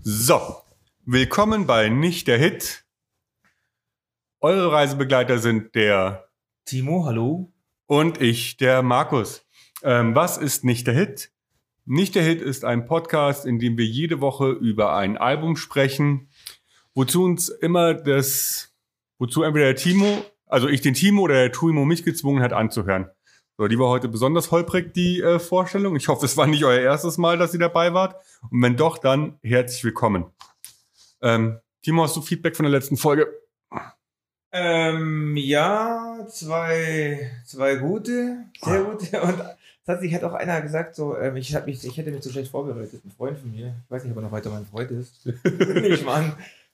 So, willkommen bei Nicht der Hit. Eure Reisebegleiter sind der Timo, hallo. und ich, der Markus. Ähm, was ist Nicht der Hit? Nicht der Hit ist ein Podcast, in dem wir jede Woche über ein Album sprechen, wozu uns immer das, wozu entweder der Timo, also ich den Timo oder der Tuimo mich gezwungen hat anzuhören. So, die war heute besonders holprig, die äh, Vorstellung. Ich hoffe, es war nicht euer erstes Mal, dass ihr dabei wart. Und wenn doch, dann herzlich willkommen. Ähm, Timo, hast du Feedback von der letzten Folge? Ähm, ja, zwei, zwei gute, sehr gute. Und tatsächlich hat auch einer gesagt, so, ähm, ich, mich, ich hätte mich so schlecht vorbereitet. Ein Freund von mir, ich weiß nicht, ob er noch weiter mein Freund ist. Nehme ich mal an.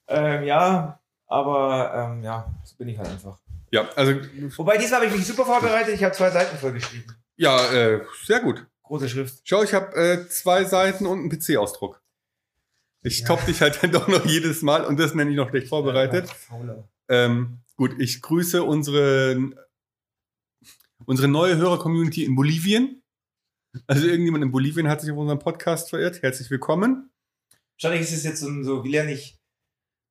Ähm, ja, aber ähm, ja, so bin ich halt einfach. Ja, also, Wobei, diesmal habe ich mich super vorbereitet. Ich habe zwei Seiten vollgeschrieben. ja, äh, sehr gut. Große Schrift. Schau, ich habe äh, zwei Seiten und einen PC-Ausdruck. Ich Ja. top dich halt dann doch noch jedes Mal und das nenne ich noch schlecht vorbereitet. Ja. Ähm, gut, ich grüße unsere, unsere neue Hörer-Community in Bolivien. Also irgendjemand in Bolivien hat sich auf unseren Podcast verirrt. Herzlich willkommen. Wahrscheinlich ist es jetzt so, wie lerne ich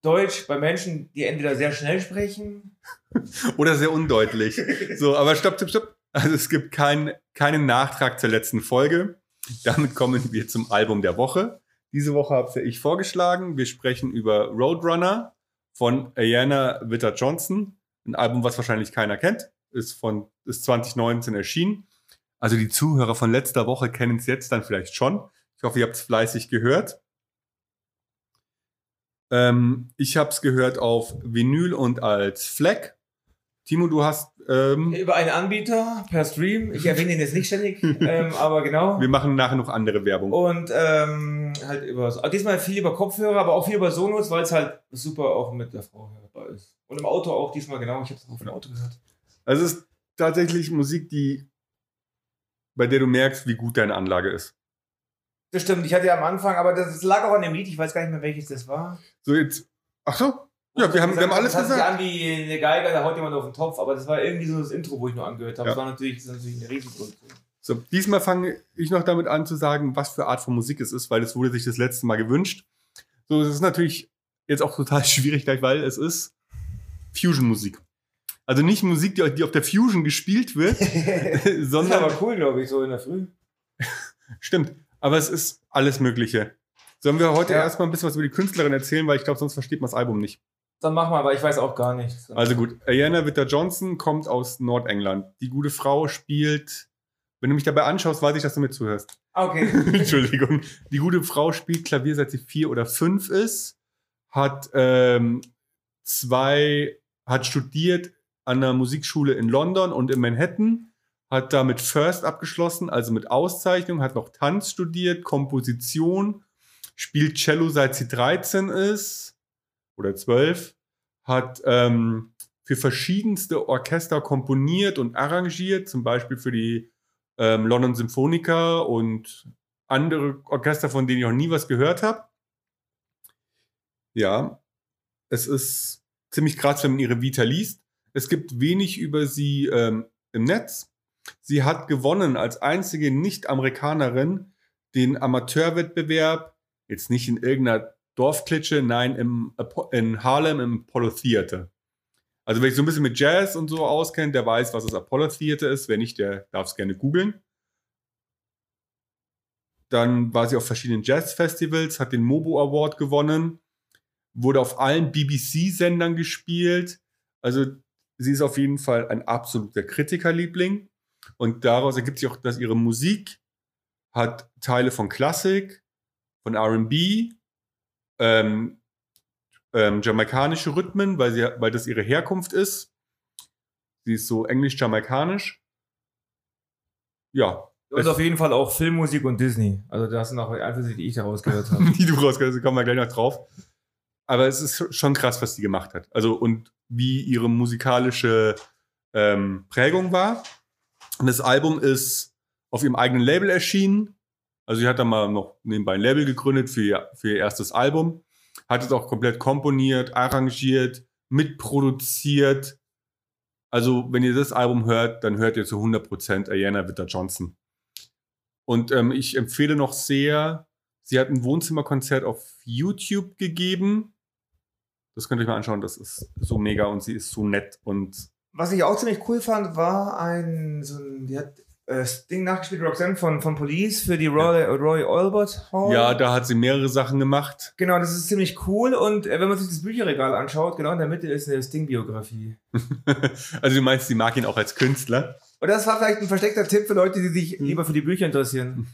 Deutsch bei Menschen, die entweder sehr schnell sprechen. Oder sehr undeutlich. So, aber stopp, stopp, stopp. Also es gibt kein, keinen Nachtrag zur letzten Folge. Damit kommen wir zum Album der Woche. Diese Woche habe ich vorgeschlagen. Wir sprechen über Roadrunner von Ayana Witter Johnson. Ein Album, was wahrscheinlich keiner kennt. Ist von, ist 2019 erschienen. Also die Zuhörer von letzter Woche kennen es jetzt dann vielleicht schon. Ich hoffe, ihr habt es fleißig gehört. Ähm, ich habe es gehört auf Vinyl und als Fleck. Timo, du hast, ähm, Über einen Anbieter per Stream. Ich erwähne ihn jetzt nicht ständig, ähm, aber genau. wir machen nachher noch andere Werbung. Und ähm, halt über, diesmal viel über Kopfhörer, aber auch viel über Sonos, weil es halt super auch mit der Frau hörbar ist. Und im Auto auch diesmal genau. Ich habe es auch im Auto gehört. Also es ist tatsächlich Musik, die, bei der du merkst, wie gut deine Anlage ist. Das stimmt. Ich hatte ja am Anfang, aber das, das lag auch an dem Lied. Ich weiß gar nicht mehr, welches das war. So jetzt, ach so, ja, wir haben, wir haben alles das gesagt. an wie eine Geige, da haut jemand auf den Topf. Aber das war irgendwie so das Intro, wo ich nur angehört habe. Ja. Das war natürlich, das ist natürlich eine Riesenproduktion. So, diesmal fange ich noch damit an zu sagen, was für Art von Musik es ist, weil es wurde sich das letzte Mal gewünscht. So, es ist natürlich jetzt auch total schwierig gleich, weil es ist Fusion-Musik. Also nicht Musik, die, die auf der Fusion gespielt wird, Das ist sondern aber cool, glaube ich, so in der Früh. Stimmt, aber es ist alles Mögliche. Sollen wir heute Ja. erstmal ein bisschen was über die Künstlerin erzählen, weil ich glaube, sonst versteht man das Album nicht. Dann mach mal, aber ich weiß auch gar nichts. Also gut, Ayana Witter Johnson kommt aus Nordengland. Die gute Frau spielt, wenn du mich dabei anschaust, weiß ich, dass du mir zuhörst. Ah, Okay. Entschuldigung. Die gute Frau spielt Klavier, seit sie vier oder fünf ist, hat ähm, zwei, hat studiert an einer Musikschule in London und in Manhattan, hat da mit First abgeschlossen, also mit Auszeichnung, hat noch Tanz studiert, Komposition, spielt Cello seit sie 13 ist oder 12, hat ähm, für verschiedenste Orchester komponiert und arrangiert, zum Beispiel für die ähm, London Symphonica und andere Orchester, von denen ich noch nie was gehört habe. Ja, es ist ziemlich krass, wenn man ihre Vita liest. Es gibt wenig über sie ähm, im Netz. Sie hat gewonnen als einzige Nicht-Amerikanerin den Amateurwettbewerb, jetzt nicht in irgendeiner Dorfklitsche, nein, im, in Harlem im Apollo Theater. Also wer sich so ein bisschen mit Jazz und so auskennt, der weiß, was das Apollo Theater ist. Wer nicht, der darf es gerne googeln. Dann war sie auf verschiedenen Jazzfestivals, hat den Mobo Award gewonnen, wurde auf allen BBC-Sendern gespielt. Also sie ist auf jeden Fall ein absoluter Kritikerliebling. Und daraus ergibt sich auch, dass ihre Musik hat Teile von Klassik, von RB, ähm, ähm, jamaikanische Rhythmen, weil, sie, weil das ihre Herkunft ist. Sie ist so englisch-jamaikanisch. Ja, Und auf jeden Fall auch Filmmusik und Disney. Also das sind auch Einflüsse, die ich daraus gehört habe. die du rausgehört hast, kommen wir gleich noch drauf. Aber es ist schon krass, was die gemacht hat. Also und wie ihre musikalische ähm, Prägung war. Und das Album ist auf ihrem eigenen Label erschienen. Also sie hat dann mal noch nebenbei ein Label gegründet für ihr, für ihr erstes Album. Hat es auch komplett komponiert, arrangiert, mitproduziert. Also wenn ihr das Album hört, dann hört ihr zu 100% Ayana Witter Johnson. Und ähm, ich empfehle noch sehr Sie hat ein Wohnzimmerkonzert auf YouTube gegeben. Das könnt ihr euch mal anschauen. Das ist so mega und sie ist so nett und Was ich auch ziemlich cool fand, war ein, so ein, die hat äh, das Ding nachgespielt, Roxanne von, von Police für die Roy, Roy Albert Hall. ja, da hat sie mehrere Sachen gemacht. Genau, das ist ziemlich cool und äh, wenn man sich das Bücherregal anschaut, genau in der Mitte ist eine Sting-Biografie. also du meinst, sie mag ihn auch als Künstler. Und das war vielleicht ein versteckter Tipp für Leute, die sich Hm. lieber für die Bücher interessieren.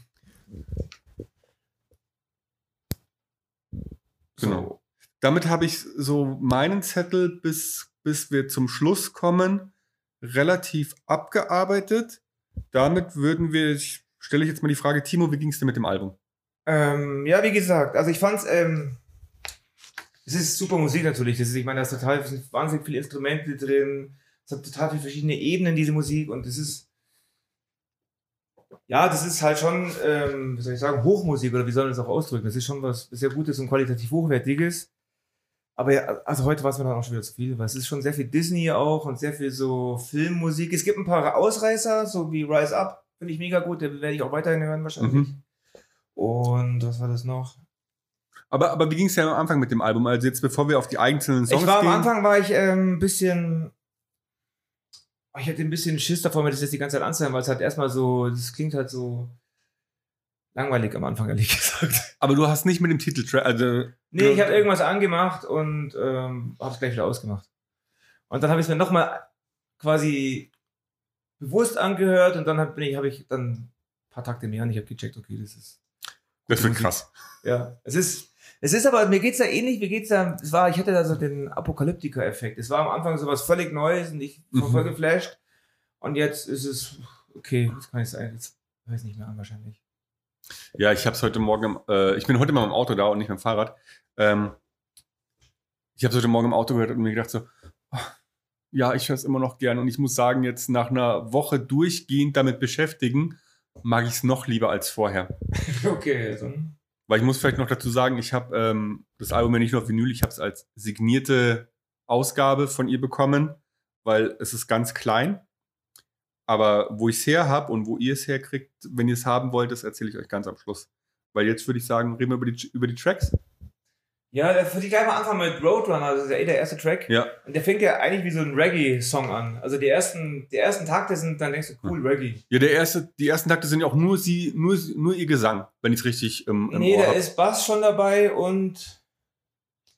Genau. Damit habe ich so meinen Zettel, bis, bis wir zum Schluss kommen, relativ abgearbeitet. Damit würden wir, ich stelle ich jetzt mal die Frage, Timo, wie ging es dir mit dem Album? Ähm, ja, wie gesagt, also ich fand's, ähm, es ist super Musik natürlich. Das ist, ich meine, da ist total es sind wahnsinnig viele Instrumente drin. Es hat total viele verschiedene Ebenen, diese Musik. Und es ist, ja, das ist halt schon, ähm, wie soll ich sagen, Hochmusik oder wie soll man das auch ausdrücken? Das ist schon was sehr Gutes und qualitativ Hochwertiges. Aber ja, also heute war es mir dann auch schon wieder zu viel, weil es ist schon sehr viel Disney auch und sehr viel so Filmmusik. Es gibt ein paar Ausreißer, so wie Rise Up, finde ich mega gut, den werde ich auch weiterhin hören wahrscheinlich. Mhm. Und was war das noch? Aber, aber wie ging es ja am Anfang mit dem Album? Also jetzt, bevor wir auf die einzelnen Songs ich war am gehen. Anfang war ich ähm, ein bisschen. Ich hatte ein bisschen Schiss davor, mir das jetzt die ganze Zeit anzuhören, weil es halt erstmal so, das klingt halt so langweilig am Anfang, ehrlich gesagt. Aber du hast nicht mit dem Titeltrack, also Nee, ich habe irgendwas angemacht und ähm, habe es gleich wieder ausgemacht. Und dann habe ich es mir nochmal quasi bewusst angehört und dann hab, bin ich, habe ich dann ein paar Takte mehr und ich habe gecheckt, okay, das ist das wird Musik. krass. Ja, es ist, es ist aber, mir geht's da ähnlich, mir geht's da, es war, ich hatte da so den Apokalyptiker-Effekt. Es war am Anfang so was völlig Neues und ich war Mhm. voll geflasht. Und jetzt ist es, okay, das kann ich sagen, jetzt höre ich es nicht mehr an wahrscheinlich. Ja, ich habe es heute Morgen, äh, ich bin heute mal im Auto da und nicht mit dem Fahrrad. Ähm, ich habe es heute Morgen im Auto gehört und mir gedacht so, oh, ja, ich höre es immer noch gern und ich muss sagen, jetzt nach einer Woche durchgehend damit beschäftigen, mag ich es noch lieber als vorher. okay, also, Weil ich muss vielleicht noch dazu sagen, ich habe ähm, das Album ja nicht nur auf Vinyl, ich habe es als signierte Ausgabe von ihr bekommen, weil es ist ganz klein. Aber wo ich es her habe und wo ihr es herkriegt, wenn ihr es haben wollt, das erzähle ich euch ganz am Schluss. Weil jetzt würde ich sagen, reden wir über die, über die Tracks. ja, da würde ich gleich mal anfangen mit Roadrunner, das ist ja eh der erste Track. Ja. Und der fängt ja eigentlich wie so ein Reggae-Song an. Also die ersten, die ersten Takte sind, dann denkst du, cool, Reggae. Ja, der erste, die ersten Takte sind ja auch nur sie, nur, nur ihr Gesang, wenn ich es richtig im, im Nee, Ohr da hab. ist Bass schon dabei und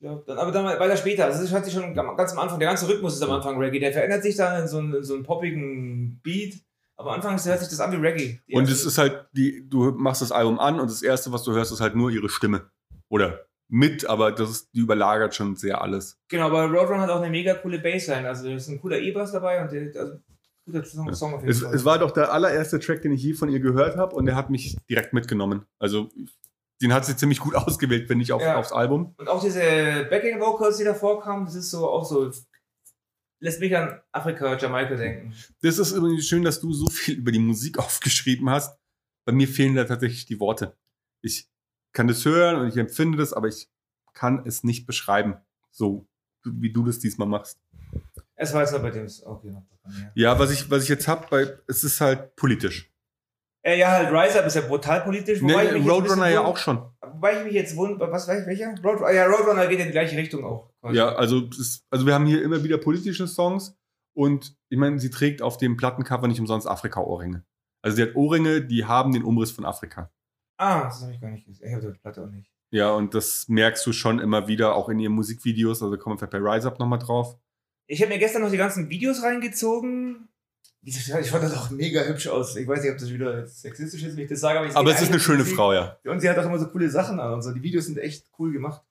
dann, aber dann weiter später. Also es hört sich schon ganz am Anfang, der ganze Rhythmus ist am Anfang Reggae. Der verändert sich dann in so einen, in so einen poppigen Beat. Aber am Anfang hört sich das an wie Reggae. Und es ist halt, die, du machst das Album an und das erste, was du hörst, ist halt nur ihre Stimme. Oder mit, aber das ist, die überlagert schon sehr alles. Genau, aber Roadrunner hat auch eine mega coole Bassline. Also ist ein cooler E-Bass dabei und der, also, guter Song, Song auf jeden Es, Fall. es war doch der allererste Track, den ich je von ihr gehört habe und der hat mich direkt mitgenommen. Also den hat sie ziemlich gut ausgewählt, finde ich, auf, Ja. aufs Album. und auch diese Backing-Vocals, die da vorkamen, das ist so auch so. Lässt mich an Afrika, Jamaika denken. Das ist übrigens schön, dass du so viel über die Musik aufgeschrieben hast. Bei mir fehlen da tatsächlich die Worte. Ich kann das hören und ich empfinde das, aber ich kann es nicht beschreiben, so wie du das diesmal machst. Es war jetzt noch bei dem. Okay, noch ja. Ja, was ich, was ich jetzt hab, bei, es ist halt politisch. Äh, ja, halt Rise Up ist ja brutal politisch. Nee, wobei ein Roadrunner ja auch schon. Wobei ich mich jetzt wundere, was weiß ich, welcher? Road, ja, Roadrunner geht in die gleiche Richtung auch. quasi. Ja, also, ist, also wir haben hier immer wieder politische Songs und ich meine, sie trägt auf dem Plattencover nicht umsonst Afrika-Ohrringe. Also sie hat Ohrringe, die haben den Umriss von Afrika. Ah, das habe ich gar nicht gesehen. Ich habe die Platte auch nicht. Ja, und das merkst du schon immer wieder, auch in ihren Musikvideos. Also kommen wir vielleicht bei Rise Up nochmal drauf. Ich habe mir gestern noch die ganzen Videos reingezogen. Ich fand das auch mega hübsch aus. Ich weiß nicht, ob das wieder sexistisch ist, wenn ich das sage. Aber, Aber es ist eine schöne Musik. Frau, ja. Und sie hat auch immer so coole Sachen an und so. Die Videos sind echt cool gemacht.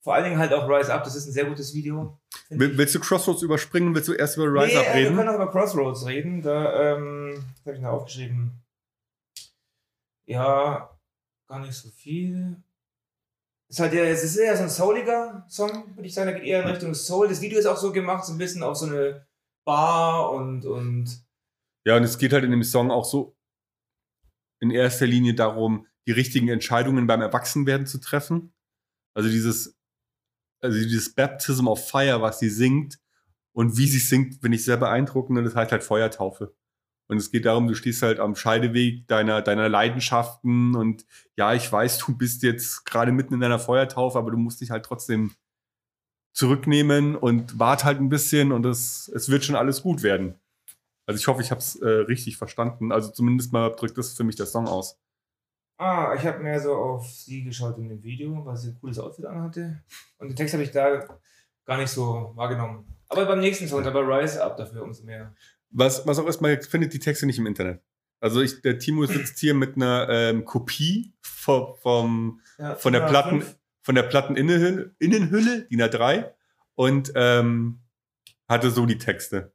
Vor allen Dingen halt auch Rise Up, das ist ein sehr gutes Video. willst du Crossroads überspringen? Willst du erst über Rise nee, Up äh, reden? Wir können auch über Crossroads reden. Da ähm, was habe ich noch aufgeschrieben. Ja, gar nicht so viel. Ist halt ja, es ist eher so ein souliger Song, würde ich sagen. Der geht eher in Richtung Soul. Das Video ist auch so gemacht, so ein bisschen auf so eine Bar und, und Ja, und es geht halt in dem Song auch so in erster Linie darum, die richtigen Entscheidungen beim Erwachsenwerden zu treffen. Also dieses, also dieses Baptism of Fire, was sie singt und wie sie singt, finde ich sehr beeindruckend und das heißt halt Feuertaufe. Und es geht darum, du stehst halt am Scheideweg deiner, deiner Leidenschaften und ja, ich weiß, du bist jetzt gerade mitten in deiner Feuertaufe, aber du musst dich halt trotzdem zurücknehmen und wart halt ein bisschen und es, es wird schon alles gut werden. Also ich hoffe, ich habe es äh, richtig verstanden. Also zumindest mal drückt das für mich der Song aus. Ah, ich habe mehr so auf sie geschaut in dem Video, weil sie ein cooles Outfit anhatte. Und den Text habe ich da gar nicht so wahrgenommen. Aber beim nächsten Song, da war Rise Up dafür umso mehr. Was, was auch erstmal, ihr findet die Texte nicht im Internet. Also ich, der Timo sitzt hier mit einer ähm, Kopie vom, vom, Ja, von der 505. Platten, von der Platteninnenhülle, Innenhülle, DIN A3 und ähm, hatte so die Texte.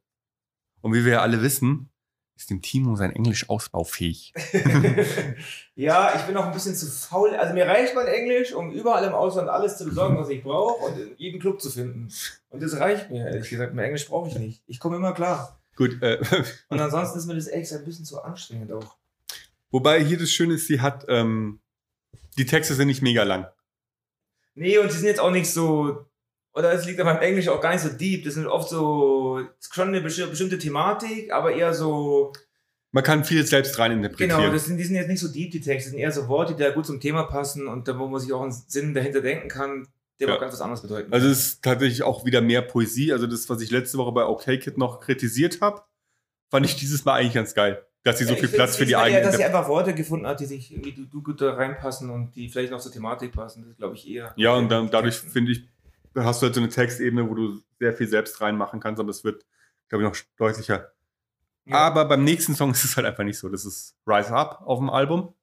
Und wie wir ja alle wissen, ist dem Timo sein Englisch ausbaufähig. ja, ich bin auch ein bisschen zu faul. Also mir reicht mein Englisch, um überall im Ausland alles zu besorgen, was ich brauche und in jedem Club zu finden. Und das reicht mir, ehrlich gesagt. Mein Englisch brauche ich nicht. Ich komme immer klar. Gut, äh, Und ansonsten ist mir das echt ein bisschen zu anstrengend auch. wobei hier das Schöne ist, sie hat, ähm, die Texte sind nicht mega lang. Nee, und die sind jetzt auch nicht so. Oder es liegt an meinem Englisch auch gar nicht so deep. Das sind oft so. schon eine besti- bestimmte Thematik, aber eher so. Man kann viel selbst rein interpretieren. Genau, das sind, die sind jetzt nicht so deep, die Texte. Das sind eher so Worte, die da gut zum Thema passen und da, wo man sich auch einen Sinn dahinter denken kann, der Ja. auch ganz was anderes bedeuten Also es ist tatsächlich auch wieder mehr Poesie. Also das, was ich letzte Woche bei OK Kid noch kritisiert habe, fand ich dieses Mal eigentlich ganz geil. Dass sie so Ja, viel Platz für die diesmal eher, eigene... dass sie einfach Worte gefunden hat, die sich irgendwie gut da reinpassen und die vielleicht noch zur Thematik passen. Das ist, glaube ich, eher. Ja, und dann, dadurch finde ich, hast du halt so eine Textebene, wo du sehr viel selbst reinmachen kannst, aber es wird, glaube ich, noch deutlicher. Ja. Aber beim nächsten Song ist es halt einfach nicht so. Das ist Rise Up auf dem Album.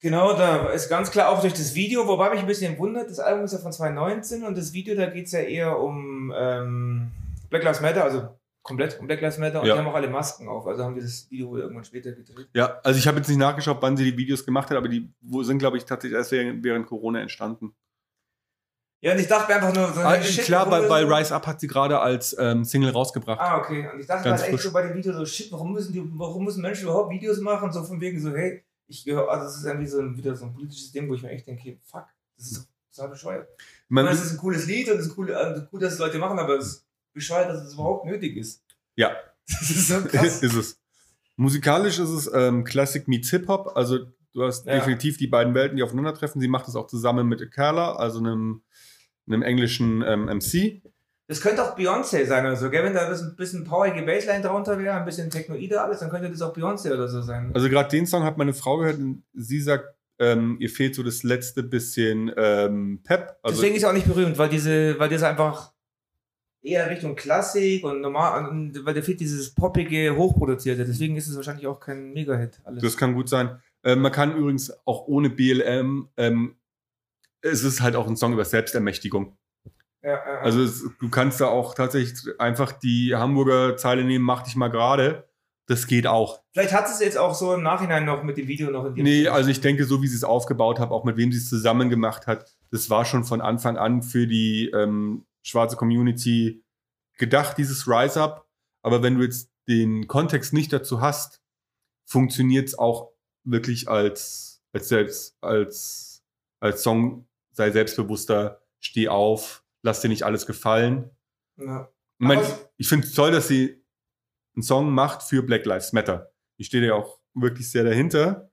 Genau, da ist ganz klar auch durch das Video, wobei mich ein bisschen wundert, das Album ist ja von 2019 und das Video, da geht es ja eher um ähm, Black Lives Matter, also komplett um Black Lives Matter und Ja. die haben auch alle Masken auf, also haben die das Video wohl irgendwann später gedreht. Ja, also ich habe jetzt nicht nachgeschaut, wann sie die Videos gemacht hat, aber die sind, glaube ich, tatsächlich erst während Corona entstanden. Ja, und ich dachte mir einfach nur so, Ah, shit, klar, bei, bei Rise Up hat sie gerade als ähm, Single rausgebracht. Ah, okay. Und ich dachte halt echt so bei dem Video so, shit, warum müssen die, warum müssen Menschen überhaupt Videos machen? So von wegen so, hey, ich gehöre, also das ist irgendwie so ein, wieder so ein politisches Ding, wo ich mir echt denke, hey, fuck, das ist doch total bescheuert. Man, es ist ein cooles Lied und es ist cool, äh, gut, dass es Leute machen, aber es ist bescheuert, dass es überhaupt nötig ist. Ja. Das ist so krass. ist es. Musikalisch ist es ähm, Classic meets Hip-Hop. Also du hast Ja. definitiv die beiden Welten, die aufeinandertreffen. Sie macht es auch zusammen mit Carla, also einem, einem englischen ähm, MC. Das könnte auch Beyoncé sein oder so, gell? Wenn da ein bisschen powerige Bassline drunter wäre, ein bisschen Technoide alles, dann könnte das auch Beyoncé oder so sein. Also gerade den Song hat meine Frau gehört und sie sagt, ähm, ihr fehlt so das letzte bisschen ähm, Pep. Also Deswegen ist er auch nicht berühmt, weil diese, weil das einfach eher Richtung Klassik und normal, und weil der fehlt dieses poppige, hochproduzierte. Deswegen ist es wahrscheinlich auch kein Mega-Hit. Alles. das kann gut sein. Ähm, man kann übrigens auch ohne BLM, ähm, es ist halt auch ein Song über Selbstermächtigung. ja, ja, ja. Also es, du kannst da auch tatsächlich einfach die Hamburger Zeile nehmen, mach dich mal gerade. Das geht auch. Vielleicht hat es jetzt auch so im Nachhinein noch mit dem Video noch in die Nee, Richtung. also ich denke, so wie sie es aufgebaut hat, auch mit wem sie es zusammen gemacht hat, das war schon von Anfang an für die ähm, schwarze Community gedacht, dieses Rise Up. Aber wenn du jetzt den Kontext nicht dazu hast, funktioniert es auch wirklich als, als selbst, als, als Song, sei selbstbewusster, steh auf, lass dir nicht alles gefallen. Ja. Ich, mein, ich finde es toll, dass sie einen Song macht für Black Lives Matter. Ich stehe ja auch wirklich sehr dahinter.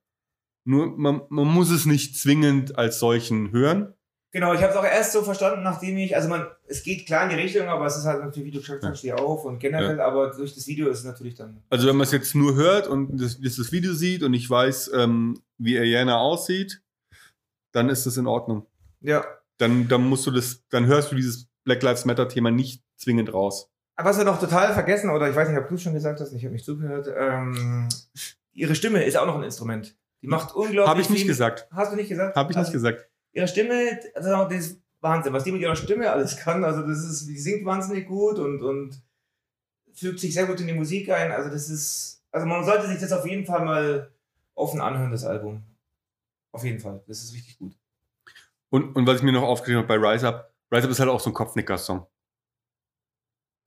Nur man, man muss es nicht zwingend als solchen hören. Genau, ich habe es auch erst so verstanden, nachdem ich, also man, es geht klar in die Richtung, aber es ist halt natürlich, wie du gesagt Ja. hast, steh auf und generell, aber durch das Video ist es natürlich dann. Also wenn man es jetzt nur hört und das, das, Video sieht und ich weiß, ähm, wie Ariana aussieht, dann ist das in Ordnung. Ja. Dann, dann musst du das, dann hörst du dieses Black Lives Matter Thema nicht zwingend raus. Was wir noch total vergessen, oder ich weiß nicht, ob du es schon gesagt hast, ich habe nicht zugehört, ähm, ihre Stimme ist auch noch ein Instrument. Die macht unglaublich Habe ich nicht viel- gesagt. Hast du nicht gesagt? Habe ich also, nicht gesagt. Ihre Stimme, also das ist Wahnsinn, was die mit ihrer Stimme alles kann. Also das ist, die singt wahnsinnig gut und, und fügt sich sehr gut in die Musik ein. Also das ist, also man sollte sich das auf jeden Fall mal offen anhören, das Album. Auf jeden Fall, das ist richtig gut. Und, und was ich mir noch aufgeschrieben habe bei Rise Up, Rise Up ist halt auch so ein Kopfnicker-Song.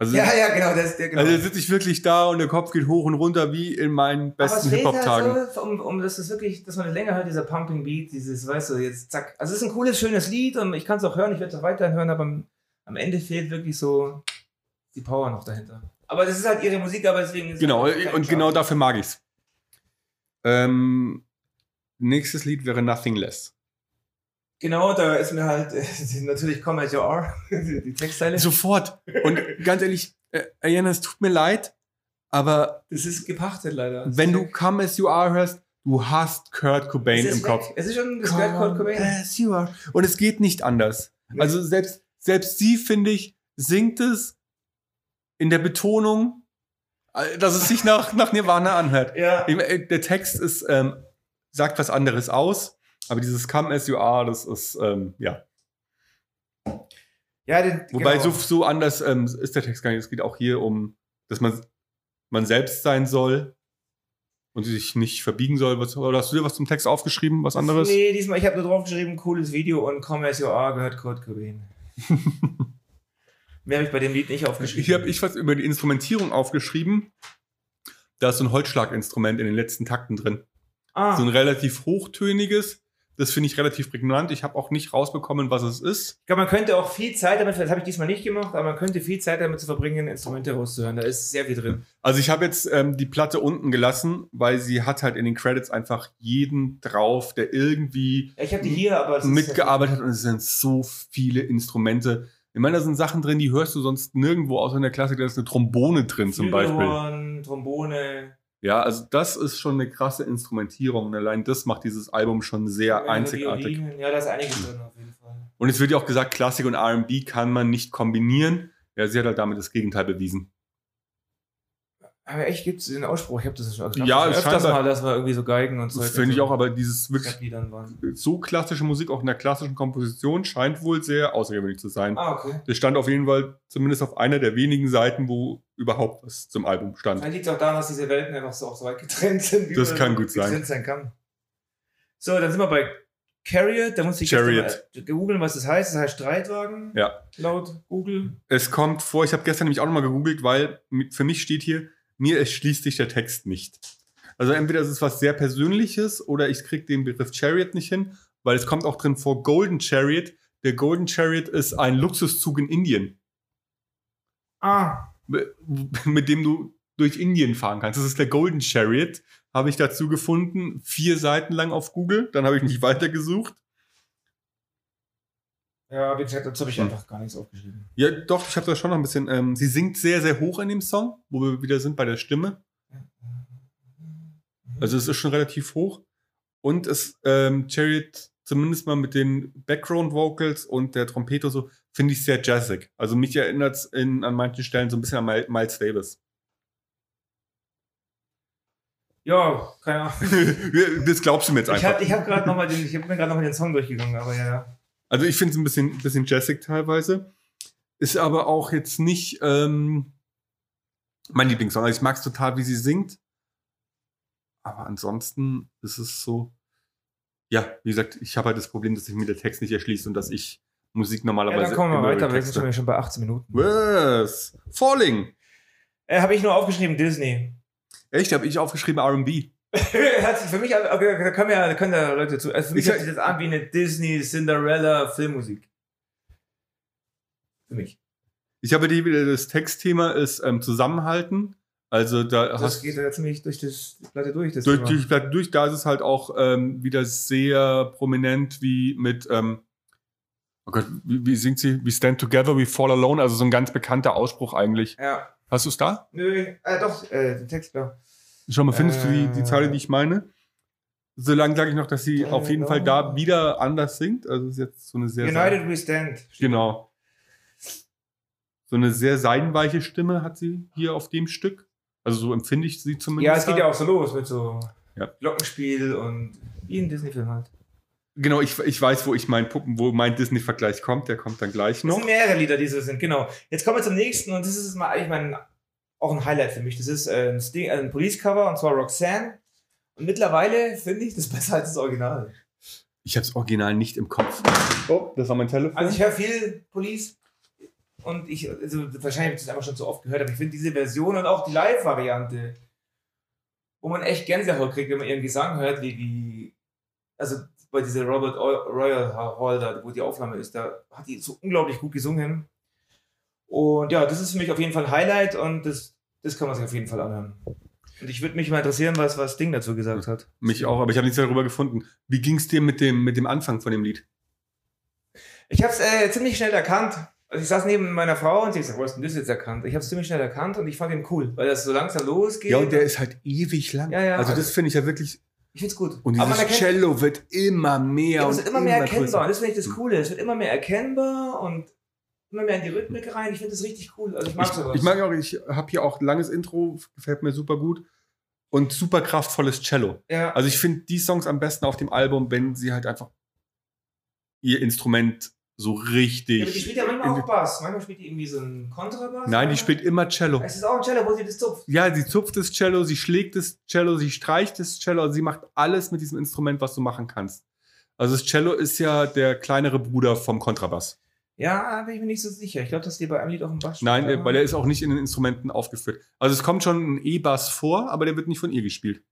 Also, Ja, ja, genau, das, der, genau. also sitze ich wirklich da und der Kopf geht hoch und runter wie in meinen besten fehlt Hip-Hop-Tagen. Halt so, um, um das ist wirklich, dass man das länger hört, dieser Pumping Beat, dieses, weißt du, jetzt zack. Also es ist ein cooles, schönes Lied und ich kann es auch hören, ich werde es auch weiterhin hören, aber am, am Ende fehlt wirklich so die Power noch dahinter. Aber das ist halt ihre Musik, aber deswegen ist es Genau, halt kein und genau Chart. dafür mag ich's. Ähm, nächstes Lied wäre Nothing Less. Genau, da ist mir halt natürlich Come As You Are, die Textteile. Sofort. Und ganz ehrlich, äh, Ayana, es tut mir leid, aber das ist gepachtet leider. wenn du Come As You Are hörst, du hast Kurt Cobain im Kopf. weg. Es ist schon das gehört Kurt Cobain. As you are. Und es geht nicht anders. Nee. Also selbst, selbst sie, finde ich, singt es in der Betonung, äh, dass es sich nach, nach Nirvana anhört. Ja. Äh, Der Text ist, ähm, sagt was anderes aus, aber dieses Come As You Are, das ist, ähm, ja. Ja, den, Wobei genau. so, so anders ähm, ist der Text gar nicht. Es geht auch hier um, dass man, man selbst sein soll und sich nicht verbiegen soll. Was, oder hast du dir was zum Text aufgeschrieben, was anderes? Nee, diesmal, ich habe nur drauf geschrieben, cooles Video und Come As You Are gehört Kurt Cobain. Mehr habe ich bei dem Lied nicht aufgeschrieben. Hier habe ich was über die Instrumentierung aufgeschrieben. Da ist so ein Holzschlaginstrument in den letzten Takten drin. ah, So ein relativ hochtöniges. Das finde ich relativ prägnant. Ich habe auch nicht rausbekommen, was es ist. ich glaube, man könnte auch viel Zeit damit, das habe ich diesmal nicht gemacht, aber man könnte viel Zeit damit zu verbringen, Instrumente rauszuhören. Da ist sehr viel drin. Also ich habe jetzt ähm, die Platte unten gelassen, weil sie hat halt in den Credits einfach jeden drauf, der irgendwie ich habe die hier, aber mitgearbeitet hat und es sind so viele Instrumente. Ich meine, da sind Sachen drin, die hörst du sonst nirgendwo, außer in der Klassik, da ist eine Trombone drin zum Beispiel. Flügelhorn, Trombone. Ja, also das ist schon eine krasse Instrumentierung und allein das macht dieses Album schon sehr einzigartig. Violinen. Ja, da ist einiges drin auf jeden Fall. Und es wird ja auch gesagt, Klassik und R&B kann man nicht kombinieren. Ja, sie hat halt damit das Gegenteil bewiesen. Aber echt gibt es den Ausspruch, ich habe das schon Ja, schon es öfters mal, dass wir irgendwie so Geigen und so. Das finde ich auch, aber dieses wirklich so klassische Musik auch in der klassischen Komposition scheint wohl sehr außergewöhnlich zu sein. Ah, okay. Das stand auf jeden Fall zumindest auf einer der wenigen Seiten, wo überhaupt was zum Album stand. Vielleicht liegt es auch daran, dass diese Welten einfach so, auch so weit getrennt sind. wie Das man kann gut sein. Sein kann. So, dann sind wir bei Chariot. Da muss ich Chariot. googeln, was das heißt. Das heißt Streitwagen. Ja. Laut Google. Es kommt vor, ich habe gestern nämlich auch nochmal gegoogelt, weil für mich steht hier, mir erschließt sich der Text nicht. Also entweder ist es was sehr Persönliches oder ich kriege den Begriff Chariot nicht hin, weil es kommt auch drin vor Golden Chariot. Der Golden Chariot ist ein Luxuszug in Indien, Ah, mit dem du durch Indien fahren kannst. Das ist der Golden Chariot, habe ich dazu gefunden, vier Seiten lang auf Google. Dann habe ich nicht weitergesucht. Ja, wie gesagt, dazu habe ich einfach gar nichts aufgeschrieben. Ja, doch, ich habe da schon noch ein bisschen. Ähm, sie singt sehr, sehr hoch in dem Song, wo wir wieder sind bei der Stimme. Also es ist schon relativ hoch. Und es, ähm, Chariot, zumindest mal mit den Background Vocals und der Trompete so, finde ich sehr jazzig. Also mich erinnert es an manchen Stellen so ein bisschen an Mil- Miles Davis. Ja, keine Ahnung. das glaubst du mir jetzt Ich einfach. habe ich hab gerade nochmal den, ich hab mir gerade noch mal den Song durchgegangen, aber ja. Also ich finde es ein bisschen, bisschen jazzig teilweise. Ist aber auch jetzt nicht ähm, mein Lieblingssong. Also ich mag es total, wie sie singt. Aber ansonsten ist es so. Ja, wie gesagt, ich habe halt das Problem, dass sich mir der Text nicht erschließt und dass ich Musik Ja, normalerweise. dann kommen wir weiter, wir sind schon bei 18 Minuten. Was? Falling. Äh, habe ich nur aufgeschrieben, Disney. Echt, habe ich aufgeschrieben RB. Für mich, okay, da können, da können da Leute zu. Also für mich Ich- hört sich das an wie eine Disney Cinderella Filmmusik. Für mich. Ich habe die das Textthema ist ähm, Zusammenhalten. Also da Das hast geht ja ziemlich durch das die Platte durch. Das durch, durch, Platte durch, da ist es halt auch ähm, wieder sehr prominent wie mit, ähm, oh Gott, wie, wie singt sie? We stand together, we fall alone, also so ein ganz bekannter Ausspruch eigentlich. ja. Hast du es da? Nö, äh, doch, äh, den Text, klar. Schau mal, findest du die, die Äh. Zeile, die ich meine? Solange sage ich noch, dass sie Äh, auf jeden Fall da wieder anders singt. Also es ist jetzt so eine sehr United We Stand. Genau. So eine sehr seidenweiche Stimme hat sie hier auf dem Stück. Also so empfinde ich sie zumindest. Ja, es geht ja auch so los mit so Ja. Glockenspiel und wie ein Disney-Film halt. Genau, ich, ich weiß, wo ich mein Puppen, wo mein Disney-Vergleich kommt. Der kommt dann gleich noch. sind mehrere Lieder, die so sind, genau. Jetzt kommen wir zum nächsten und das ist mal eigentlich mein, auch ein Highlight für mich. Das ist äh, ein, Sting, äh, ein Police-Cover und zwar Roxanne. Und mittlerweile finde ich das besser als das Original. Ich habe das Original nicht im Kopf. Oh, das war mein Telefon. Also ich höre viel Police und ich, also wahrscheinlich habe ich das einfach schon zu oft gehört, aber ich finde diese Version und auch die Live-Variante, wo man echt Gänsehaut kriegt, wenn man ihren Gesang hört, wie, wie also bei dieser Robert Royal Hall da, wo die Aufnahme ist, da hat die so unglaublich gut gesungen. Und ja, das ist für mich auf jeden Fall ein Highlight und das, das kann man sich auf jeden Fall anhören. Und ich würde mich mal interessieren, was, was Ding dazu gesagt hat. Mich auch, aber ich habe nichts darüber gefunden. Wie ging es dir mit dem, mit dem Anfang von dem Lied? Ich habe es äh, ziemlich schnell erkannt. Also ich saß neben meiner Frau und sie sagt, wo hast du das jetzt erkannt? Ich habe es ziemlich schnell erkannt und ich fand ihn cool, weil das so langsam losgeht. Ja, und der ist halt ewig lang. Ja, ja, also das finde ich ja wirklich. ich find's gut. Und dieses erkennt- Cello wird immer mehr Ja, und es wird immer mehr erkennbar. größer. Und das finde ich das Coole. Es wird immer mehr erkennbar und immer mehr in die Rhythmik rein. Ich finde das richtig cool. Also ich mag sowas. Ich, ich mag auch, ich habe hier auch langes Intro, gefällt mir super gut. Und super kraftvolles Cello. ja, Also ich finde die Songs am besten auf dem Album, wenn sie halt einfach ihr Instrument so richtig. ja, aber die spielt ja manchmal auch Bass. Manchmal spielt die irgendwie so einen Kontrabass. Nein, die spielt immer Cello. Es ist auch ein Cello, wo sie das zupft. Ja, sie zupft das Cello, sie schlägt das Cello, sie streicht das Cello, also sie macht alles mit diesem Instrument, was du machen kannst. Also das Cello ist ja der kleinere Bruder vom Kontrabass. Ja, bin ich mir nicht so sicher. Ich glaube, dass die bei einem Lied auch im Bass Nein, spielt. äh, weil er ist auch nicht in den Instrumenten aufgeführt. Also es kommt schon ein E-Bass vor, aber der wird nicht von ihr gespielt.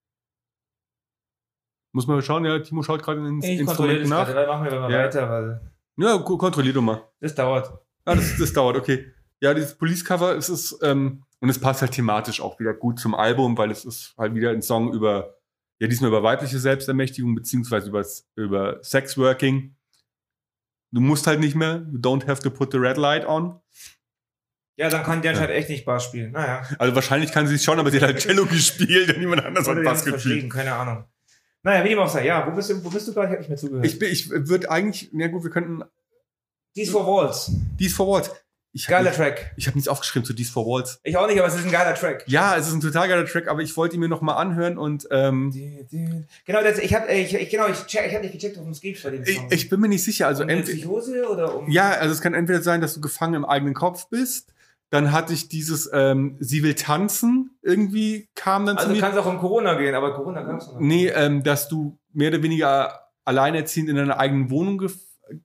Muss man mal schauen, ja, Timo schaut gerade in den Ich Instrumenten nach. gerade, weil machen wir mal Ja. weiter, weil Ja, ko- kontrollier doch mal. das dauert. Ah, das, das dauert, okay. Ja, dieses Police-Cover, es ist, ähm, und es passt halt thematisch auch wieder gut zum Album, weil es ist halt wieder ein Song über, ja, diesmal über weibliche Selbstermächtigung, beziehungsweise über, über Sexworking. Du musst halt nicht mehr, you don't have to put the red light on. Ja, dann kann der Ja. halt echt nicht Bass spielen. Naja. Also wahrscheinlich kann sie es schon, aber sie hat halt Cello gespielt und niemand anders hat die Bass gespielt. keine Ahnung. Naja, wie dem auch sei. Ja, wo bist du, wo bist du gerade? Ich habe nicht mehr zugehört. Ich, bin- ich würde eigentlich, na gut, wir könnten, Dies for Walls. Dies for Walls. Ich Geiler habe Track. ich hab nichts aufgeschrieben zu Dies for Walls. Ich auch nicht, aber es ist ein geiler Track. Ja, es ist ein total geiler Track, aber ich wollte ihn mir noch mal anhören und ähm, Genau, das, ich habe ich, ich, genau, ich, check, ich hab nicht gecheckt, worum es geht bei dem ich, Song. ich bin mir nicht sicher. Also um Psychose oder um. Ja, also es kann entweder sein, dass du gefangen im eigenen Kopf bist. Dann hatte ich dieses, ähm, sie will tanzen, irgendwie kam dann Also zu mir. kann es auch um Corona gehen, aber Corona kam es noch. nicht. Nee, ähm, dass du mehr oder weniger alleinerziehend in deiner eigenen Wohnung gef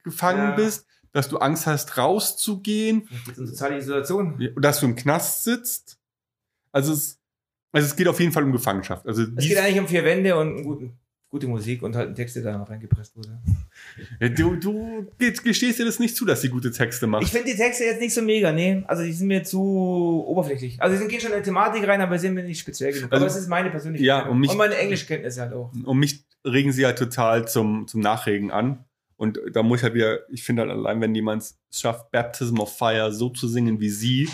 gefangen Ja. bist, dass du Angst hast, rauszugehen, Vielleicht geht's um soziale Isolation. dass du im Knast sitzt. Also es, also es geht auf jeden Fall um Gefangenschaft. Also Es geht eigentlich um vier Wände und einen guten, gute Musik und halt ein Text, der da reingepresst wurde. du, du ge- gestehst dir das nicht zu, dass sie gute Texte macht. Ich finde die Texte jetzt nicht so mega, nee. Also die sind mir zu oberflächlich. Also die gehen schon in die Thematik rein, aber sind mir nicht speziell genug. Also- aber es ist meine persönliche Ja, und mich- und meine Englischkenntnisse halt auch. Und mich regen sie halt total zum, zum Nachregen an. Und da muss ich halt wieder, ich finde halt allein, wenn jemand es schafft, Baptism of Fire so zu singen wie sie,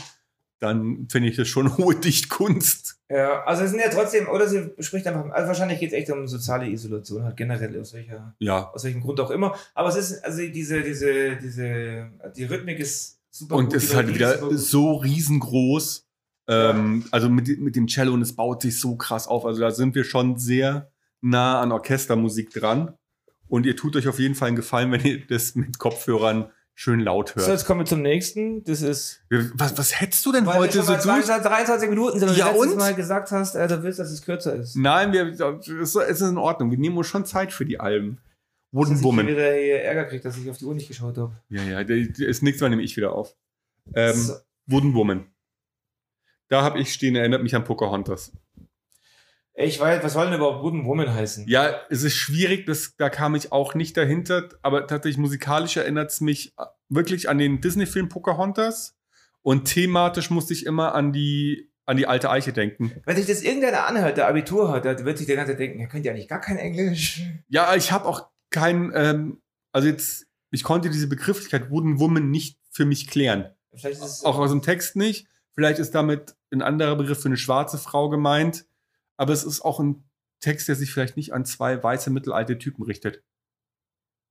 dann finde ich das schon hohe Dichtkunst. Ja, also es sind ja trotzdem, oder sie spricht einfach, also wahrscheinlich geht es echt um soziale Isolation, halt generell aus welcher, Ja. aus welchem Grund auch immer. Aber es ist, also diese, diese, diese, die Rhythmik ist super Und es ist halt wieder so riesengroß. Ähm, Also mit, mit dem Cello und es baut sich so krass auf. Also da sind wir schon sehr nah an Orchestermusik dran. Und ihr tut euch auf jeden Fall einen Gefallen, wenn ihr das mit Kopfhörern schön laut So, hört. jetzt kommen wir zum nächsten. Das ist, Was, was hättest du denn heute so durch? 22, 23 Minuten sind und Ja, du letztes und? Mal gesagt hast, äh, du willst, dass es kürzer ist. Nein, wir, es ist in Ordnung. Wir nehmen uns schon Zeit für die Alben. Wooden ich Woman. wieder hier Ärger kriege, dass ich auf die Uhr nicht geschaut habe. Ja, ja, ist nichts, dann nehme ich wieder auf. Ähm, So. Wooden Woman. Da habe ich stehen, erinnert mich an Pocahontas. Ich weiß, was soll denn überhaupt Wooden Woman heißen? Ja, es ist schwierig, das, da kam ich auch nicht dahinter, aber tatsächlich musikalisch erinnert es mich äh, wirklich an den Disney-Film Pocahontas und thematisch musste ich immer an die, an die alte Eiche denken. Wenn sich das irgendeiner anhört, der Abitur hat, der wird sich der ganze Zeit denken, er könnte ja eigentlich gar kein Englisch. Ja, ich habe auch kein, ähm, also jetzt, ich konnte diese Begrifflichkeit Wooden Woman nicht für mich klären. Vielleicht ist es Auch aus dem Text nicht. Vielleicht ist damit ein anderer Begriff für eine schwarze Frau gemeint. Aber es ist auch ein Text, der sich vielleicht nicht an zwei weiße mittelalte Typen richtet.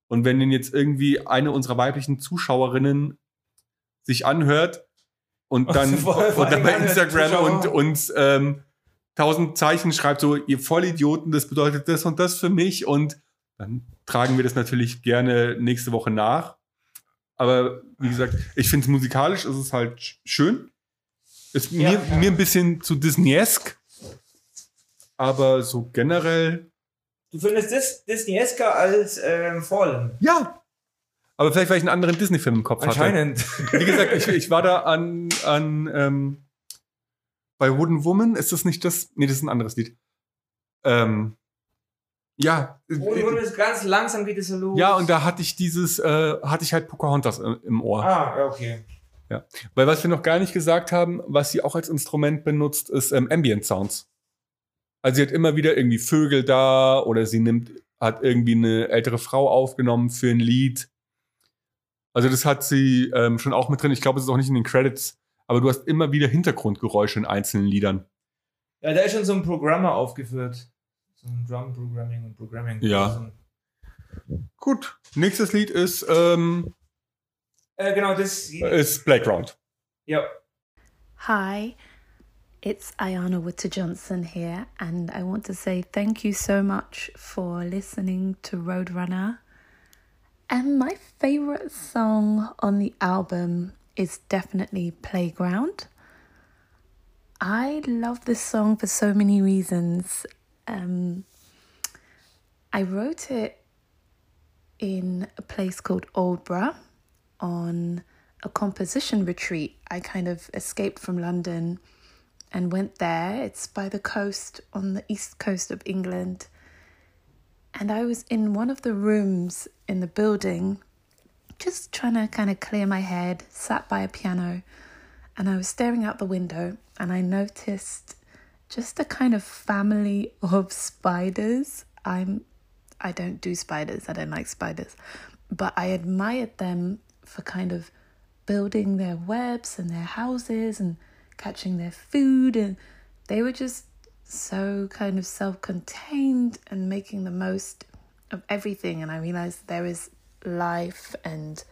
Und wenn den jetzt irgendwie eine unserer weiblichen Zuschauerinnen sich anhört und dann, und dann bei Instagram und uns ähm, tausend Zeichen schreibt, so, ihr Vollidioten, das bedeutet das und das für mich. Und dann tragen wir das natürlich gerne nächste Woche nach. Aber wie gesagt, ich finde es musikalisch, ist es halt sch- schön. Ist Ja, mir, ja. mir ein bisschen zu Disney-esque. Aber so generell, Du findest das Disney-esker als ähm, Fallen. ja. Aber vielleicht, weil ich einen anderen Disney-Film im Kopf hatte. Anscheinend. Wie gesagt, ich, ich war da an, an ähm, bei Wooden Woman. Ist das nicht das? Nee, das ist ein anderes Lied. Ähm, ja. Wooden Woman ist ganz langsam geht es los. Ja, und da hatte ich dieses, äh, hatte ich halt Pocahontas im, im Ohr. Ah, ja, okay. Weil was wir noch gar nicht gesagt haben, was sie auch als Instrument benutzt, ist ähm, Ambient Sounds. Also sie hat immer wieder irgendwie Vögel da oder sie nimmt, hat irgendwie eine ältere Frau aufgenommen für ein Lied. Also das hat sie ähm, schon auch mit drin. Ich glaube, es ist auch nicht in den Credits, aber du hast immer wieder Hintergrundgeräusche in einzelnen Liedern. Ja, da ist schon so ein Programmer aufgeführt. So ein Drum Programming und Programming. Ja. So ein- Gut, nächstes Lied ist, ähm, Äh, genau, das. ist Playground. Ja. Hi, it's Ayana Witter Johnson here, and I want to say thank you so much for listening to Roadrunner. And my favorite song on the album is definitely Playground. I love this song for so many reasons. Um, I wrote it in a place called Oldborough on a composition retreat. I kind of escaped from London and went there. It's by the coast on the east coast of England. And I was in one of the rooms in the building, just trying to kind of clear my head, sat by a piano, and I was staring out the window and I noticed just a kind of family of spiders. I'm I don't do spiders. I don't like spiders. But I admired them for kind of building their webs and their houses and catching their food and they were just so kind of self-contained and making the most of everything and I realized there is life and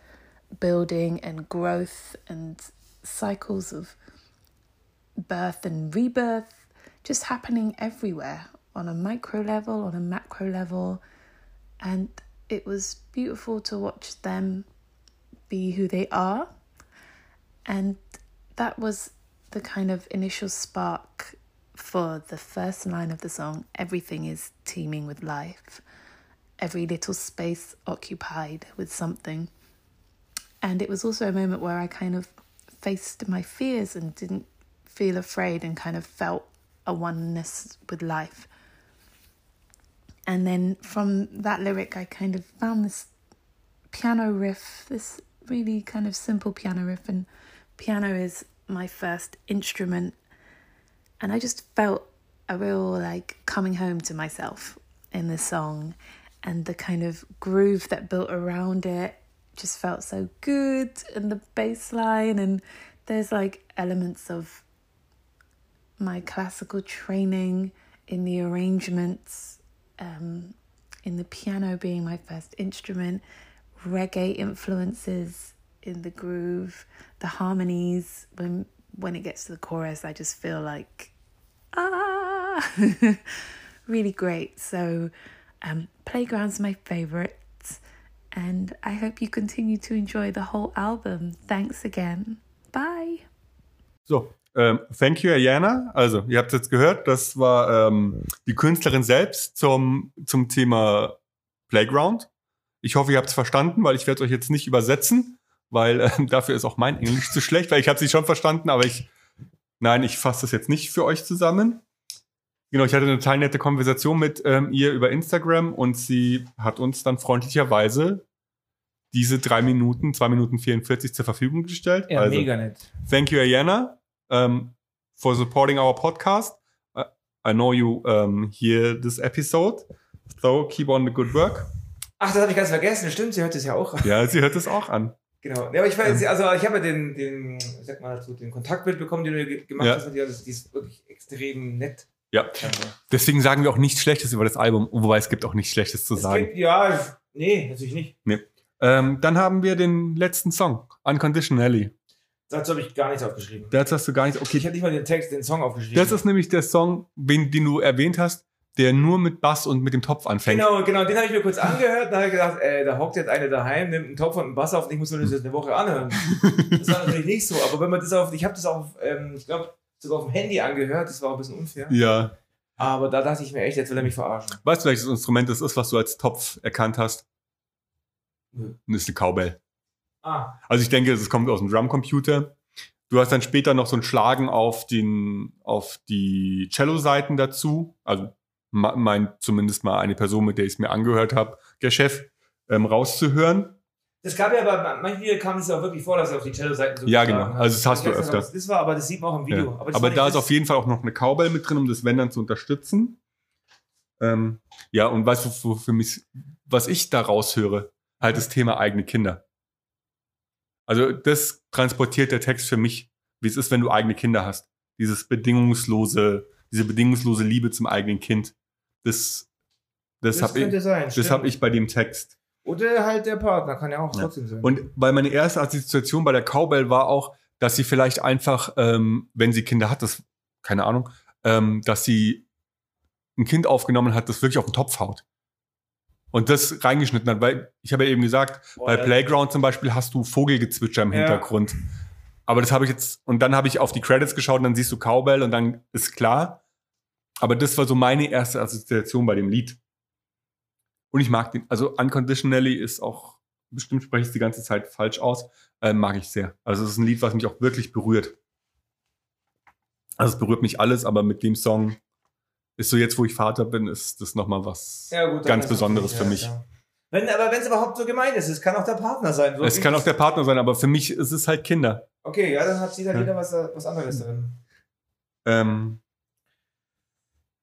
building and growth and cycles of birth and rebirth just happening everywhere on a micro level, on a macro level. And it was beautiful to watch them be who they are. And that was the kind of initial spark for the first line of the song Everything is teeming with life, every little space occupied with something. And it was also a moment where I kind of faced my fears and didn't feel afraid and kind of felt a oneness with life. And then from that lyric, I kind of found this piano riff, this really kind of simple piano riff. And piano is my first instrument. And I just felt a real like coming home to myself in this song. And the kind of groove that built around it just felt so good. And the bass line, and there's like elements of my classical training in the arrangements, um, in the piano being my first instrument, reggae influences in the groove, the harmonies. When when it gets to the chorus, I just feel like ah, really great. So, um, playground's my favorite, and I hope you continue to enjoy the whole album. Thanks again. Bye. So, ähm, thank you, Ayana. Also, ihr habt es jetzt gehört, das war ähm, die Künstlerin selbst zum, zum Thema Playground. Ich hoffe, ihr habt es verstanden, weil ich werde euch jetzt nicht übersetzen, weil ähm, dafür ist auch mein Englisch zu schlecht, weil ich habe sie schon verstanden, aber ich, nein, ich fasse das jetzt nicht für euch zusammen. Genau, ich hatte eine total nette Konversation mit ähm, ihr über Instagram und sie hat uns dann freundlicherweise diese drei Minuten, zwei Minuten 44 zur Verfügung gestellt. Ja, also, mega nett. thank you, Ayana, um, for supporting our podcast. I know you um, hear this episode, so keep on the good work. Ach, das habe ich ganz vergessen. Stimmt, sie hört es ja auch. Ja, sie hört es auch an. Genau. Ja, aber ich weiß, Ähm. also ich habe ja den, den, ich sag mal dazu, den Kontaktbild bekommen, den du ge- gemacht Ja. hast mit. Das, die ist wirklich extrem nett. Ja, deswegen sagen wir auch nichts Schlechtes über das Album, wobei es gibt auch nichts Schlechtes zu Es sagen. gibt, ja, ich- nee, natürlich nicht. Ähm, dann haben wir den letzten Song, Unconditionally. Dazu habe ich gar nichts aufgeschrieben. Das hast du gar nicht. Ich Okay, habe nicht mal den Text, den Song aufgeschrieben. das ist nämlich der Song, den du erwähnt hast, der nur mit Bass und mit dem Topf anfängt. Genau, genau, den habe ich mir kurz angehört. Da habe ich gedacht, ey, da hockt jetzt eine daheim, nimmt einen Topf und einen Bass auf und ich muss mir das jetzt eine Woche anhören. Das war natürlich nicht so, aber wenn man das auf, ich habe das auf, ähm, ich glaube, sogar auf dem Handy angehört, das war auch ein bisschen unfair. Ja. Aber da dachte ich mir echt, jetzt will er mich verarschen. Weißt du, welches Instrument das ist, was du als Topf erkannt hast? Nö. Das ist eine Cowbell. Ah, Also ich denke, es kommt aus dem Drumcomputer. Du hast dann später noch so ein Schlagen auf, den, auf die Cello-Seiten dazu. Also meint zumindest mal eine Person, mit der ich es mir angehört habe, der Chef, ähm, rauszuhören. das gab ja, aber manchmal kam es auch wirklich vor, dass er auf die Cello-Seiten so Ja, genau. Also das hast Ich du nicht, öfter. es Das war, aber das sieht man auch im Video. Ja. Aber, nicht da ist auf jeden Fall auch noch eine Cowbell mit drin, um das Wenn dann zu unterstützen. Ähm, ja, und weißt du, wo für mich, was ich da raushöre? Halt das Thema eigene Kinder. Also das transportiert der Text für mich, wie es ist, wenn du eigene Kinder hast. Dieses bedingungslose, diese bedingungslose Liebe zum eigenen Kind. Das, das, Das habe könnte ich, sein. das hab ich bei dem Text. Oder halt der Partner, kann ja auch Ja. trotzdem sein. Und weil meine erste Assoziation bei der Cowbell war auch, dass sie vielleicht einfach, ähm, wenn sie Kinder hat, das, keine Ahnung, ähm, dass sie ein Kind aufgenommen hat, das wirklich auf den Topf haut. Und das reingeschnitten hat, weil ich habe ja eben gesagt, Boah, bei Playground zum Beispiel hast du Vogelgezwitscher im Ja. Hintergrund. Aber das habe ich jetzt, und dann habe ich auf die Credits geschaut und dann siehst du Cowbell und dann ist klar. Aber das war so meine erste Assoziation bei dem Lied. Und ich mag den, also Unconditionally ist auch, bestimmt spreche ich es die ganze Zeit falsch aus, äh, mag ich sehr. Also es ist ein Lied, was mich auch wirklich berührt. Also es berührt mich alles, aber mit dem Song ist so jetzt, wo ich Vater bin, ist das nochmal was Ja, gut, ganz Besonderes für mich. ja. Wenn, aber wenn es überhaupt so gemeint ist, es kann auch der Partner sein. So Es kann auch der Partner sein, aber für mich ist es halt Kinder. Okay, ja, dann hat sie da Ja. wieder was, was anderes drin. Ähm,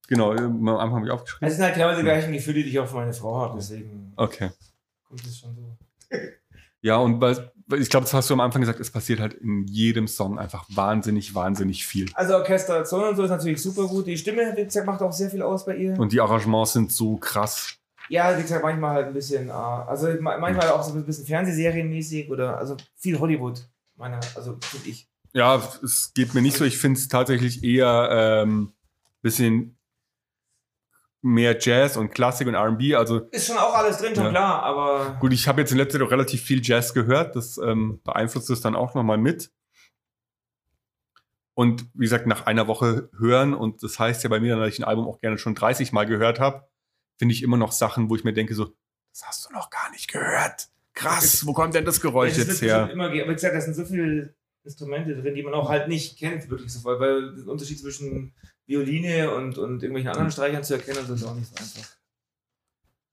genau, äh, am Anfang habe ich aufgeschrieben. Es sind halt genau die gleichen Gefühle, die ich auch für meine Frau habe, deswegen Okay. kommt es schon so. Ja, und weil, ich glaube, das hast du am Anfang gesagt, es passiert halt in jedem Song einfach wahnsinnig, wahnsinnig viel. Also Orchestration und so ist natürlich super gut. Die Stimme, wie gesagt, macht auch sehr viel aus bei ihr. Und die Arrangements sind so krass. Ja, wie gesagt, manchmal halt ein bisschen, äh, also ma- manchmal auch so ein bisschen Fernsehserienmäßig oder also viel Hollywood, meiner, also finde ich. Ja, es geht mir nicht so. Ich finde es tatsächlich eher ähm, bisschen mehr Jazz und Klassik und R&B. Also Ist schon auch alles drin, schon Ja. klar, aber gut, ich habe jetzt in letzter Zeit auch relativ viel Jazz gehört. Das ähm, beeinflusst es dann auch nochmal mit. Und wie gesagt, nach einer Woche hören, und das heißt ja bei mir, dann, dass ich ein Album auch gerne schon 30 Mal gehört habe, finde ich immer noch Sachen, wo ich mir denke, so, das hast du noch gar nicht gehört. Krass, wo kommt denn das Geräusch es jetzt wird her? immer. Aber wie gesagt, da sind so viele Instrumente drin, die man auch halt nicht kennt, wirklich so voll, weil der Unterschied zwischen Violine und, und irgendwelchen Hm. anderen Streichern zu erkennen, das ist auch nicht so einfach.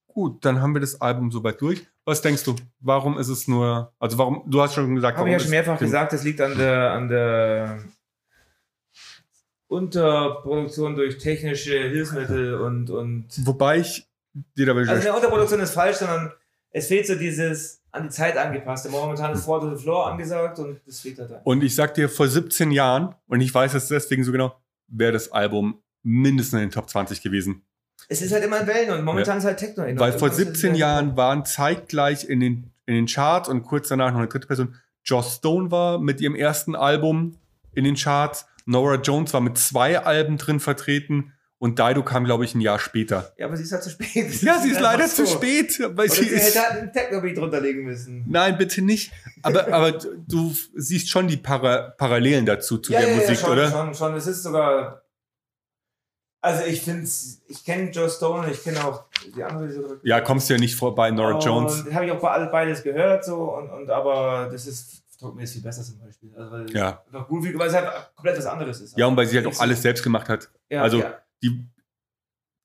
Gut, dann haben wir das Album soweit durch. Was denkst du? Warum ist es nur, also warum, du hast schon gesagt, Habe ich ja schon mehrfach gesagt, das liegt an der, an der Unterproduktion durch technische Hilfsmittel und, und Wobei ich dir da also eine Unterproduktion ist falsch, sondern es fehlt so dieses an die Zeit angepasste. Momentan ist Four to the Floor angesagt und das fehlt halt da. Und ich sag dir, vor 17 Jahren, und ich weiß es deswegen so genau, wäre das Album mindestens in den Top 20 gewesen. Es ist halt immer in Wellen und momentan ist halt Techno in Weil vor Irgendwas ist 17 halt- Jahren waren zeitgleich in den, in den Charts und kurz danach noch eine dritte Person. Joss Stone war mit ihrem ersten Album in den Charts. Nora Jones war mit zwei Alben drin vertreten. Und Dido kam, glaube ich, ein Jahr später. Ja, aber sie ist halt zu spät. Ja, sie ist leider so. zu spät. Weil Oder sie sie ist, hätte halt einen Techno-Beat drunterlegen müssen. Nein, bitte nicht. Aber, aber du siehst schon die Para Parallelen dazu, zu ja, der ja, Musik, ja, schon, oder? schon, schon. Es ist sogar. Also ich finde ich kenne Joe Stone, ich kenne auch die andere. Die Ja, kommst du ja nicht vorbei, Nora Jones. Und habe ich auch bei beides gehört so und, und aber das ist Talk ist viel besser zum Beispiel. Also, weil Ja. Gut, weil es halt komplett was anderes ist. Ja, und weil sie halt auch so- alles selbst gemacht hat. Ja, also- ja. Die,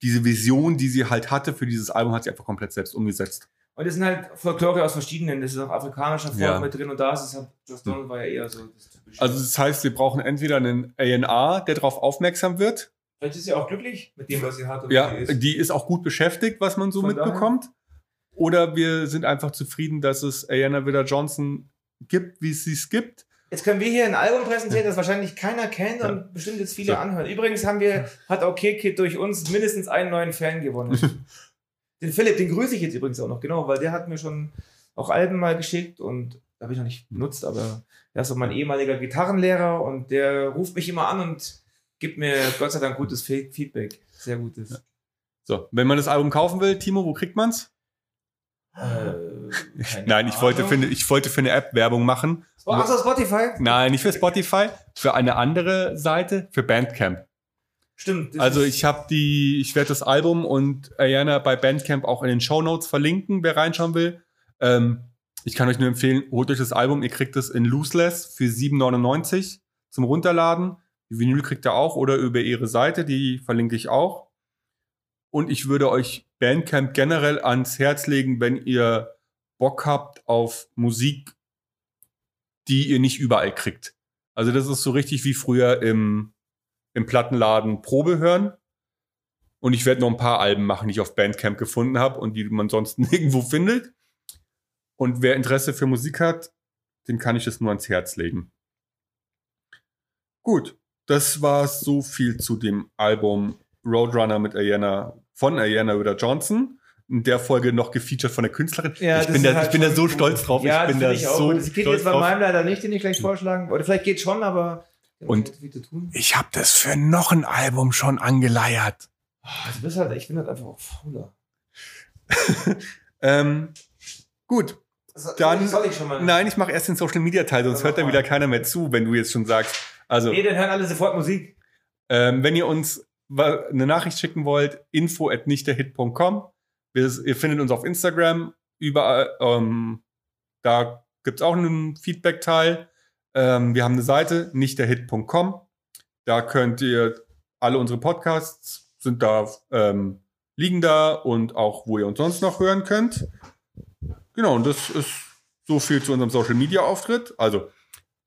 diese Vision, die sie halt hatte für dieses Album, hat sie einfach komplett selbst umgesetzt. Und es sind halt Folklore aus verschiedenen, das ist auch afrikanischer Folk Ja. mit drin und da ist es halt, Joe Stone war ja eher so das typische. Also das heißt, wir brauchen entweder einen A&R, der darauf aufmerksam wird. Vielleicht ist sie auch glücklich mit dem, was sie hat. Ja, sie ist. die ist auch gut beschäftigt, was man so Von daher- mitbekommt. Oder wir sind einfach zufrieden, dass es Ayanna Vidar Johnson gibt, wie es sie es gibt. Jetzt können wir hier ein Album präsentieren, das wahrscheinlich keiner kennt Ja. und bestimmt jetzt viele So. anhören. Übrigens haben wir, hat OK Kid durch uns mindestens einen neuen Fan gewonnen. den Philipp, den grüße ich jetzt übrigens auch noch, genau, weil der hat mir schon auch Alben mal geschickt und habe ich noch nicht benutzt, aber er ist so mein ehemaliger Gitarrenlehrer und der ruft mich immer an und gibt mir Gott sei Dank gutes Fe- Feedback. Sehr gutes. So, wenn man das Album kaufen will, Timo, wo kriegt man's? Äh, Nein, ich wollte, für ich wollte für eine App Werbung machen. Oh, Achso, Spotify? Nein, nicht für Spotify, für eine andere Seite, für Bandcamp. Stimmt. Also ich habe die, ich werde das Album und Ayana bei Bandcamp auch in den Show Notes verlinken, wer reinschauen will. Ähm, ich kann euch nur empfehlen, holt euch das Album, ihr kriegt es in Looseless für 7,99 zum Runterladen. Die Vinyl kriegt ihr auch oder über ihre Seite, die verlinke ich auch. Und ich würde euch Bandcamp generell ans Herz legen, wenn ihr Bock habt auf Musik, die ihr nicht überall kriegt. Also das ist so richtig wie früher im, im Plattenladen Probe hören. Und ich werde noch ein paar Alben machen, die ich auf Bandcamp gefunden habe und die man sonst nirgendwo findet. Und wer Interesse für Musik hat, dem kann ich das nur ans Herz legen. Gut, das war so viel zu dem Album Roadrunner mit Ayana von Ayana Rüder Johnson. In der Folge noch gefeatured von der Künstlerin. Ja, ich bin, da, halt ich bin da so gut. stolz drauf. Ja, ich bin das da ich auch so. Das geht jetzt bei meinem leider nicht, den ich gleich vorschlagen. Oder vielleicht geht schon, aber Und-. Ich habe das für noch ein Album schon angeleiert. Ah, Du bist halt, ich bin halt einfach auch fauler. Ähm, gut. Dann- soll ich schon mal? Nein, ich mache erst den Social Media Teil, sonst hört da wieder keiner mehr zu, wenn du jetzt schon sagst. Also, Nee, dann hören alle sofort Musik. ähm, wenn ihr uns eine Nachricht schicken wollt, info at nichtderhit.com. Wir- Ihr findet uns auf Instagram, überall. Ähm, da gibt's auch einen Feedback-Teil. Ähm, wir haben eine Seite, nichtderhit.com. Da könnt ihr alle unsere Podcasts sind da, ähm, liegen da und auch, wo ihr uns sonst noch hören könnt. Genau, und das ist so viel zu unserem Social Media Auftritt. Also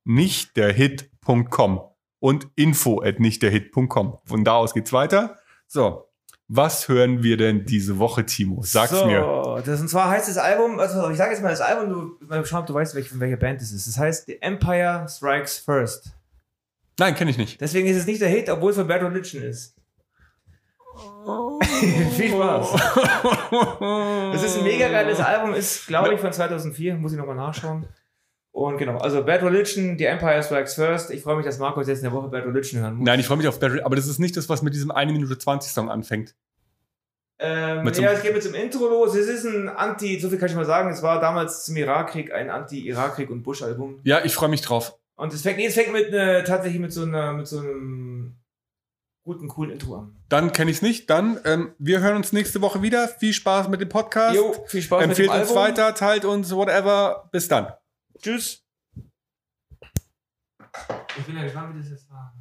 nichtderhit.com und info at nichtderhit.com. Von da aus geht's weiter. So, was hören wir denn diese Woche, Timo? Sag's so, mir. Das, und zwar heißt das Album, also ich sage jetzt mal das Album, du mal schauen, ob du weißt, welche, von welcher Band es ist. Das heißt The Empire Strikes First. Nein, kenne ich nicht. Deswegen ist es nicht der Hit, obwohl es von Bad Religion ist. Viel Spaß. Das ist ein mega geiles Album, ist, glaube ich, von 2004, muss ich nochmal nachschauen. Und genau, also Bad Religion, The Empire Strikes First. Ich freue mich, dass Markus jetzt in der Woche Bad Religion hören muss. Nein, ich freue mich auf Battery, aber das ist nicht das, was mit diesem 1 Minute 20 Song anfängt. Ähm, ja, es geht mit zum Intro los. Es ist ein Anti, so viel kann ich mal sagen, es war damals zum Irakkrieg ein Anti-Irakkrieg- und Bush-Album. Ja, ich freue mich drauf. Und es fängt, nee, es fängt mit ne, tatsächlich mit so, einer, mit so einem guten, coolen Intro an. Dann kenne ich es nicht. Dann, ähm, wir hören uns nächste Woche wieder. Viel Spaß mit dem Podcast. Jo, viel Spaß Empfehlt mit dem uns Album. weiter, teilt uns, whatever. Bis dann. Tschüss. Ich bin ja gespannt, wie das jetzt war.